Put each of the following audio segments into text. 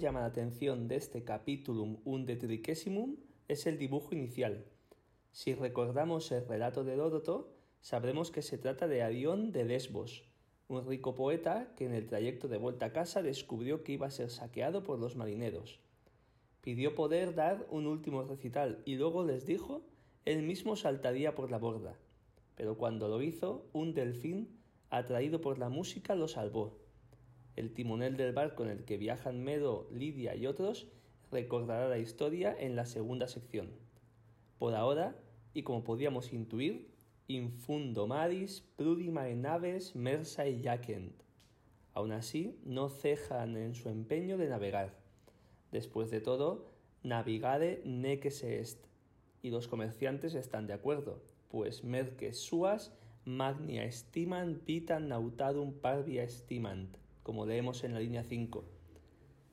llama la atención de este capítulum undetriquesimum es el dibujo inicial. Si recordamos el relato de Heródoto, sabremos que se trata de Arión de Lesbos, un rico poeta que en el trayecto de vuelta a casa descubrió que iba a ser saqueado por los marineros. Pidió poder dar un último recital y luego les dijo él mismo saltaría por la borda. Pero cuando lo hizo, un delfín, atraído por la música, lo salvó. El timonel del barco en el que viajan Medo, Lidia y otros recordará la historia en la segunda sección. Por ahora, y como podíamos intuir, infundo maris, prudima en aves, mersa y jacent. Aún así, no cejan en su empeño de navegar. Después de todo, navigare neque se est. Y los comerciantes están de acuerdo, pues merques suas magnia estiman pitan nautarum parvia estimant, como leemos en la línea 5.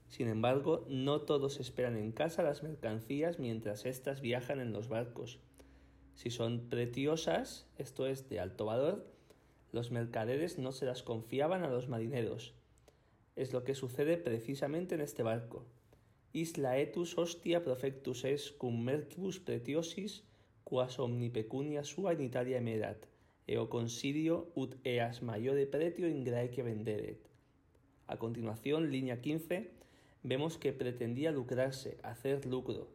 Sin embargo, no todos esperan en casa las mercancías mientras éstas viajan en los barcos. Si son preciosas, esto es de alto valor, los mercaderes no se las confiaban a los marineros. Es lo que sucede precisamente en este barco. Isla etus hostia profectus es cum mercibus pretiosis quas omni pecunia sua in Italia emerat, eo considio ut eas maiore pretio in Graecia venderet. A continuación, línea 15, vemos que pretendía lucrarse, hacer lucro,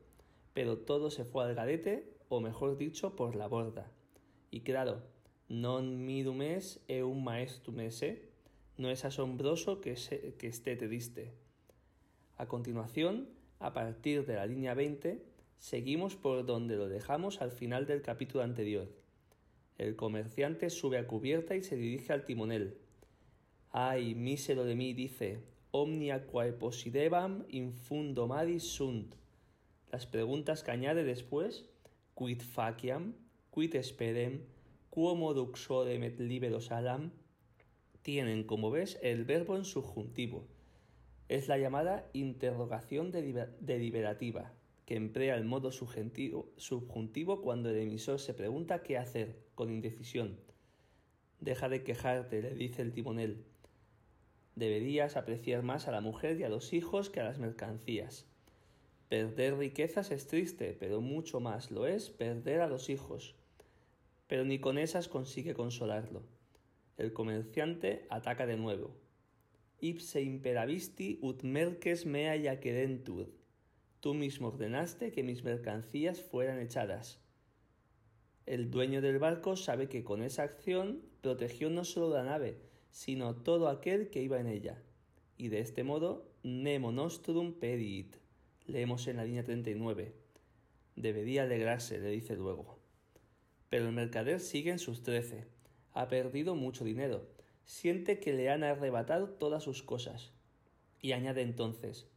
pero todo se fue al garete, o mejor dicho, por la borda. Y claro, non midum es eum maestum esse, no es asombroso que, se, que esté triste. A continuación, a partir de la línea 20, seguimos por donde lo dejamos al final del capítulo anterior. El comerciante sube a cubierta y se dirige al timonel. Ay, mísero de mí, dice, omnia quae posidebam infundo maris sunt. Las preguntas que añade después, quid faciam, quid esperem, quomo duxodem et libero salam, tienen, como ves, el verbo en subjuntivo. Es la llamada interrogación deliberativa, que emplea el modo subjuntivo cuando el emisor se pregunta qué hacer, con indecisión. Deja de quejarte, le dice el timonel. Deberías apreciar más a la mujer y a los hijos que a las mercancías. Perder riquezas es triste, pero mucho más lo es perder a los hijos. Pero ni con esas consigue consolarlo. El comerciante ataca de nuevo. Ipse imperavisti ut merques mea yaquedentur. Tú mismo ordenaste que mis mercancías fueran echadas. El dueño del barco sabe que con esa acción protegió no solo la nave, sino todo aquel que iba en ella. Y de este modo, nemo nostrum pedit. Leemos en la línea 39. Debería alegrarse, le dice luego. Pero el mercader sigue en sus trece. Ha perdido mucho dinero. Siente que le han arrebatado todas sus cosas. Y añade entonces,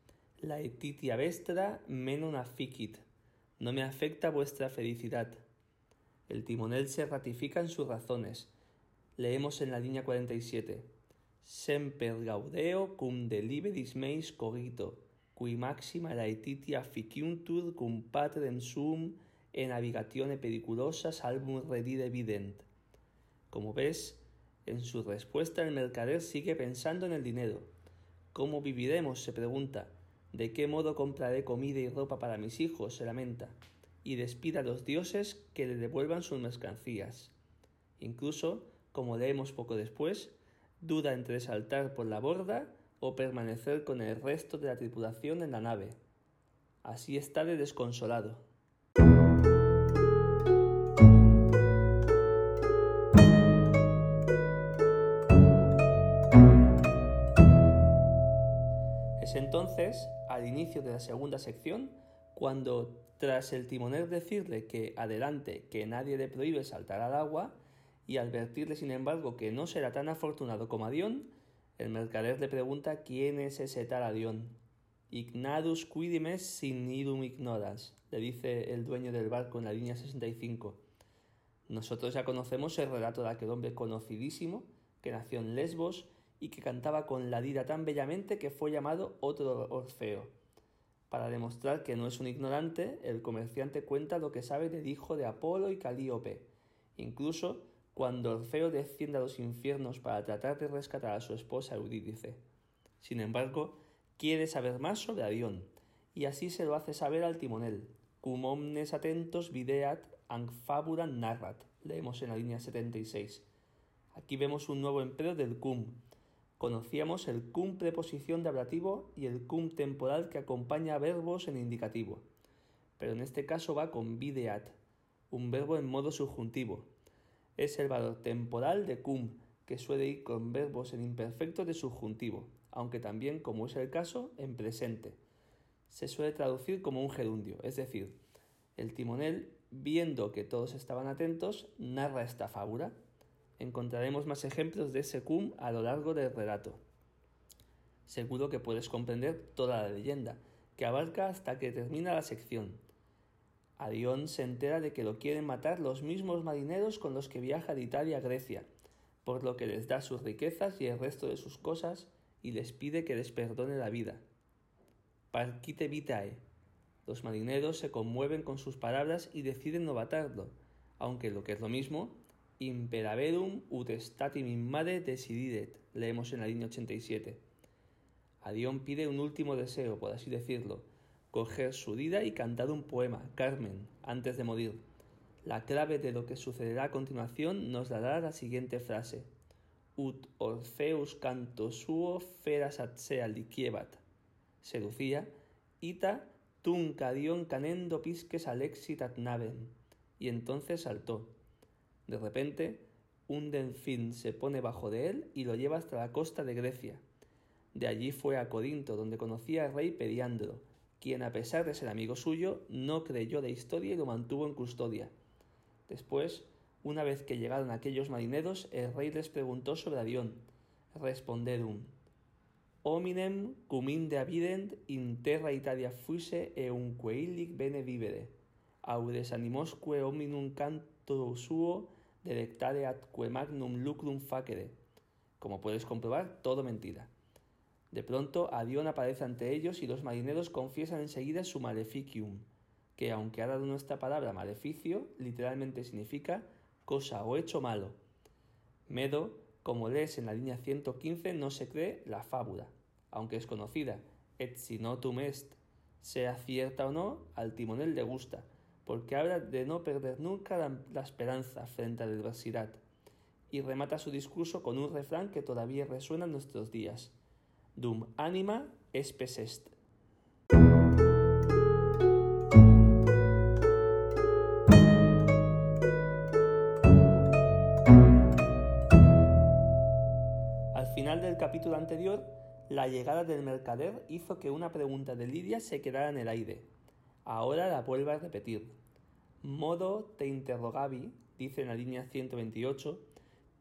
la etitia vestra menon afficit. No me afecta vuestra felicidad. El timonel se ratifica en sus razones. Leemos en la línea 47. Semper gaudeo cum deliberis meis cogito, qui maxima laetitia ficiuntur cum patrem sum en navigatione periculosa salvum redire vident. Como ves, en su respuesta el mercader sigue pensando en el dinero. ¿Cómo viviremos? se pregunta. ¿De qué modo compraré comida y ropa para mis hijos? se lamenta. Y despide a los dioses que le devuelvan sus mercancías. Incluso, como leemos poco después, duda entre saltar por la borda o permanecer con el resto de la tripulación en la nave. Así está de desconsolado. Es entonces, al inicio de la segunda sección, cuando, tras el timonel decirle que adelante, que nadie le prohíbe saltar al agua, y advertirle sin embargo que no será tan afortunado como Adión, el mercader le pregunta quién es ese tal Adión. Ignadus quidimes sin idum ignoras, le dice el dueño del barco en la línea 65. Nosotros ya conocemos el relato de aquel hombre conocidísimo que nació en Lesbos y que cantaba con la lira tan bellamente que fue llamado otro Orfeo. Para demostrar que no es un ignorante, el comerciante cuenta lo que sabe del hijo de Apolo y Calíope. Incluso cuando Orfeo desciende a los infiernos para tratar de rescatar a su esposa Eurídice. Sin embargo, quiere saber más sobre Adión, y así se lo hace saber al timonel. Cum omnes atentos videat ang fabulam narrat, leemos en la línea 76. Aquí vemos un nuevo empleo del cum. Conocíamos el cum preposición de ablativo y el cum temporal que acompaña a verbos en indicativo. Pero en este caso va con videat, un verbo en modo subjuntivo. Es el valor temporal de cum, que suele ir con verbos en imperfecto de subjuntivo, aunque también, como es el caso, en presente. Se suele traducir como un gerundio, es decir, el timonel, viendo que todos estaban atentos, narra esta fábula. Encontraremos más ejemplos de ese cum a lo largo del relato. Seguro que puedes comprender toda la leyenda, que abarca hasta que termina la sección. Adión se entera de que lo quieren matar los mismos marineros con los que viaja de Italia a Grecia, por lo que les da sus riquezas y el resto de sus cosas y les pide que les perdone la vida. Parquite vitae. Los marineros se conmueven con sus palabras y deciden no matarlo, aunque lo que es lo mismo, imperaverum ut statim immade desididet, leemos en la línea 87. Adión pide un último deseo, por así decirlo, coger su vida y cantar un poema, Carmen, antes de morir. La clave de lo que sucederá a continuación nos dará la siguiente frase. Ut Orfeus canto suo feras atsea liciebat. Seducía, ita tuncadion canendo pisques alexit ad navem. Y entonces saltó. De repente, un delfín se pone bajo de él y lo lleva hasta la costa de Grecia. De allí fue a Corinto, donde conocía al rey Periandro, quien a pesar de ser amigo suyo, no creyó la historia y lo mantuvo en custodia. Después, una vez que llegaron aquellos marineros, el rey les preguntó sobre Adión. Responderum. Hominem cum inde avident in terra Italia fuise e unque illic bene vivere. Audes animosque hominum canto suo delectare atque magnum lucrum facere. Como puedes comprobar, todo mentira. De pronto, Adión aparece ante ellos y los marineros confiesan enseguida su maleficium, que aunque ha dado nuestra palabra maleficio, literalmente significa cosa o hecho malo. Medo, como lees en la línea 115, no se cree la fábula, aunque es conocida, et si notum est, sea cierta o no, al timonel le gusta, porque habla de no perder nunca la, la esperanza frente a la adversidad, y remata su discurso con un refrán que todavía resuena en nuestros días. Dum anima espes est. Al final del capítulo anterior, la llegada del mercader hizo que una pregunta de Lidia se quedara en el aire. Ahora la vuelve a repetir. Modo te interrogavi, dice en la línea 128,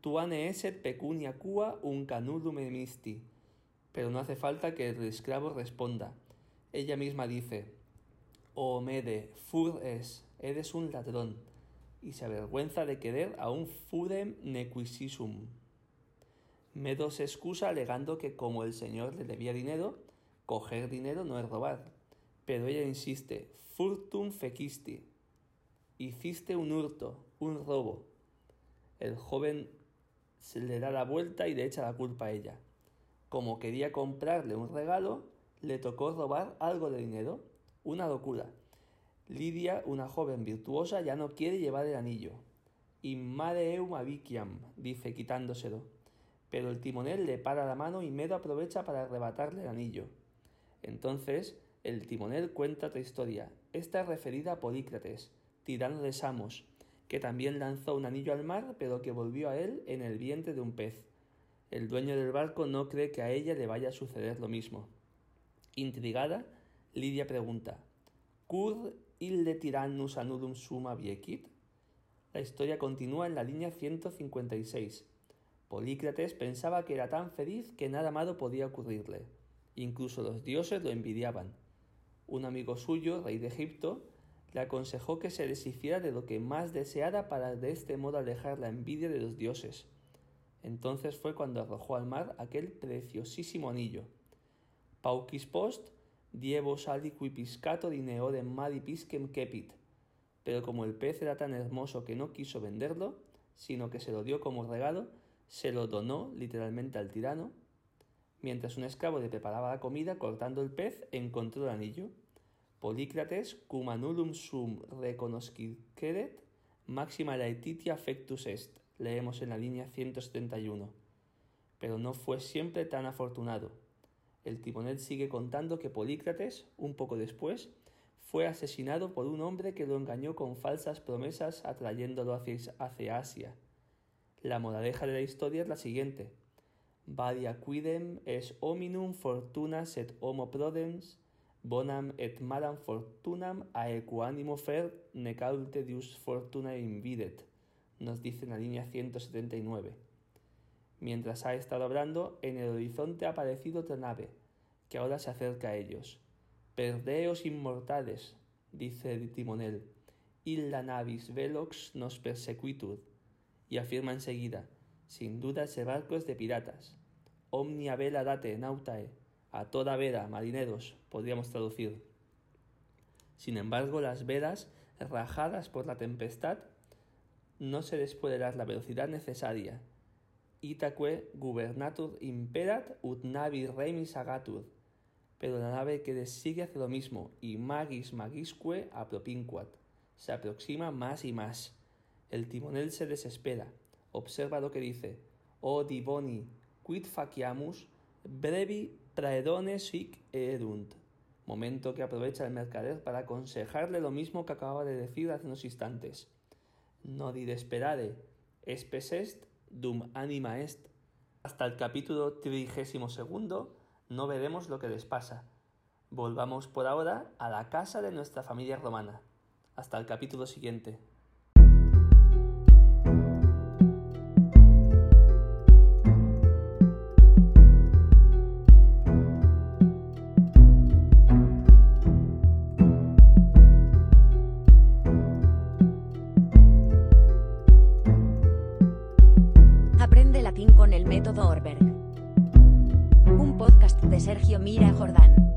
tuane eset pecunia cua un canudum emisti. Pero no hace falta que el esclavo responda. Ella misma dice, O mede, fur es, eres un ladrón, y se avergüenza de querer a un fudem nequisisum. Medo se excusa alegando que como el señor le debía dinero, coger dinero no es robar. Pero ella insiste, furtum fecisti. Hiciste un hurto, un robo. El joven se le da la vuelta y le echa la culpa a ella. Como quería comprarle un regalo, le tocó robar algo de dinero. Una locura. Lidia, una joven virtuosa, ya no quiere llevar el anillo. Immade eum aviciam, dice quitándoselo pero el timonel le para la mano y Medo aprovecha para arrebatarle el anillo. Entonces, el timonel cuenta otra historia, esta referida a Polícrates, tirano de Samos, que también lanzó un anillo al mar, pero que volvió a él en el vientre de un pez. El dueño del barco no cree que a ella le vaya a suceder lo mismo. Intrigada, Lidia pregunta, ¿Cur ille tyrannus anudum summa viecit? La historia continúa en la línea 156. Polícrates pensaba que era tan feliz que nada malo podía ocurrirle. Incluso los dioses lo envidiaban. Un amigo suyo, rey de Egipto, le aconsejó que se deshiciera de lo que más deseara para de este modo alejar la envidia de los dioses. Entonces fue cuando arrojó al mar aquel preciosísimo anillo. Paucis post dievos aliqui piscato dineorem mari piscem kepit. Pero como el pez era tan hermoso que no quiso venderlo, sino que se lo dio como regalo, se lo donó literalmente al tirano. Mientras un esclavo le preparaba la comida, cortando el pez, encontró el anillo. Polícrates, cum anulum sum reconosciceret, máxima laetitia fectus est, leemos en la línea 171. Pero no fue siempre tan afortunado. El timonel sigue contando que Polícrates, un poco después, fue asesinado por un hombre que lo engañó con falsas promesas atrayéndolo hacia, Asia. La moraleja de la historia es la siguiente. Varia quidem es hominum fortunas et homo prodens, bonam et malam fortunam aequanimo fer necaute dius fortuna invidet, nos dice en la línea 179. Mientras ha estado hablando, en el horizonte ha aparecido otra nave, que ahora se acerca a ellos. Perdeos inmortales, dice el timonel, illa navis velox nos persequitur, y afirma enseguida, sin duda ese barco es de piratas. Omnia vela date nautae, a toda vela, marineros, podríamos traducir. Sin embargo, las velas, rajadas por la tempestad, no se les puede dar la velocidad necesaria. Itaque gubernatur imperat ut navi remis agatur. Pero la nave que les sigue hace lo mismo, y magis magisque apropinquat. Se aproxima más y más. El timonel se desespera. Observa lo que dice. O divoni, quid faciamus, brevi praedones sic erunt. Momento que aprovecha el mercader para aconsejarle lo mismo que acababa de decir hace unos instantes. No espes est, dum anima est. Hasta el capítulo trigésimo segundo no veremos lo que les pasa. Volvamos por ahora a la casa de nuestra familia romana. Hasta el capítulo siguiente.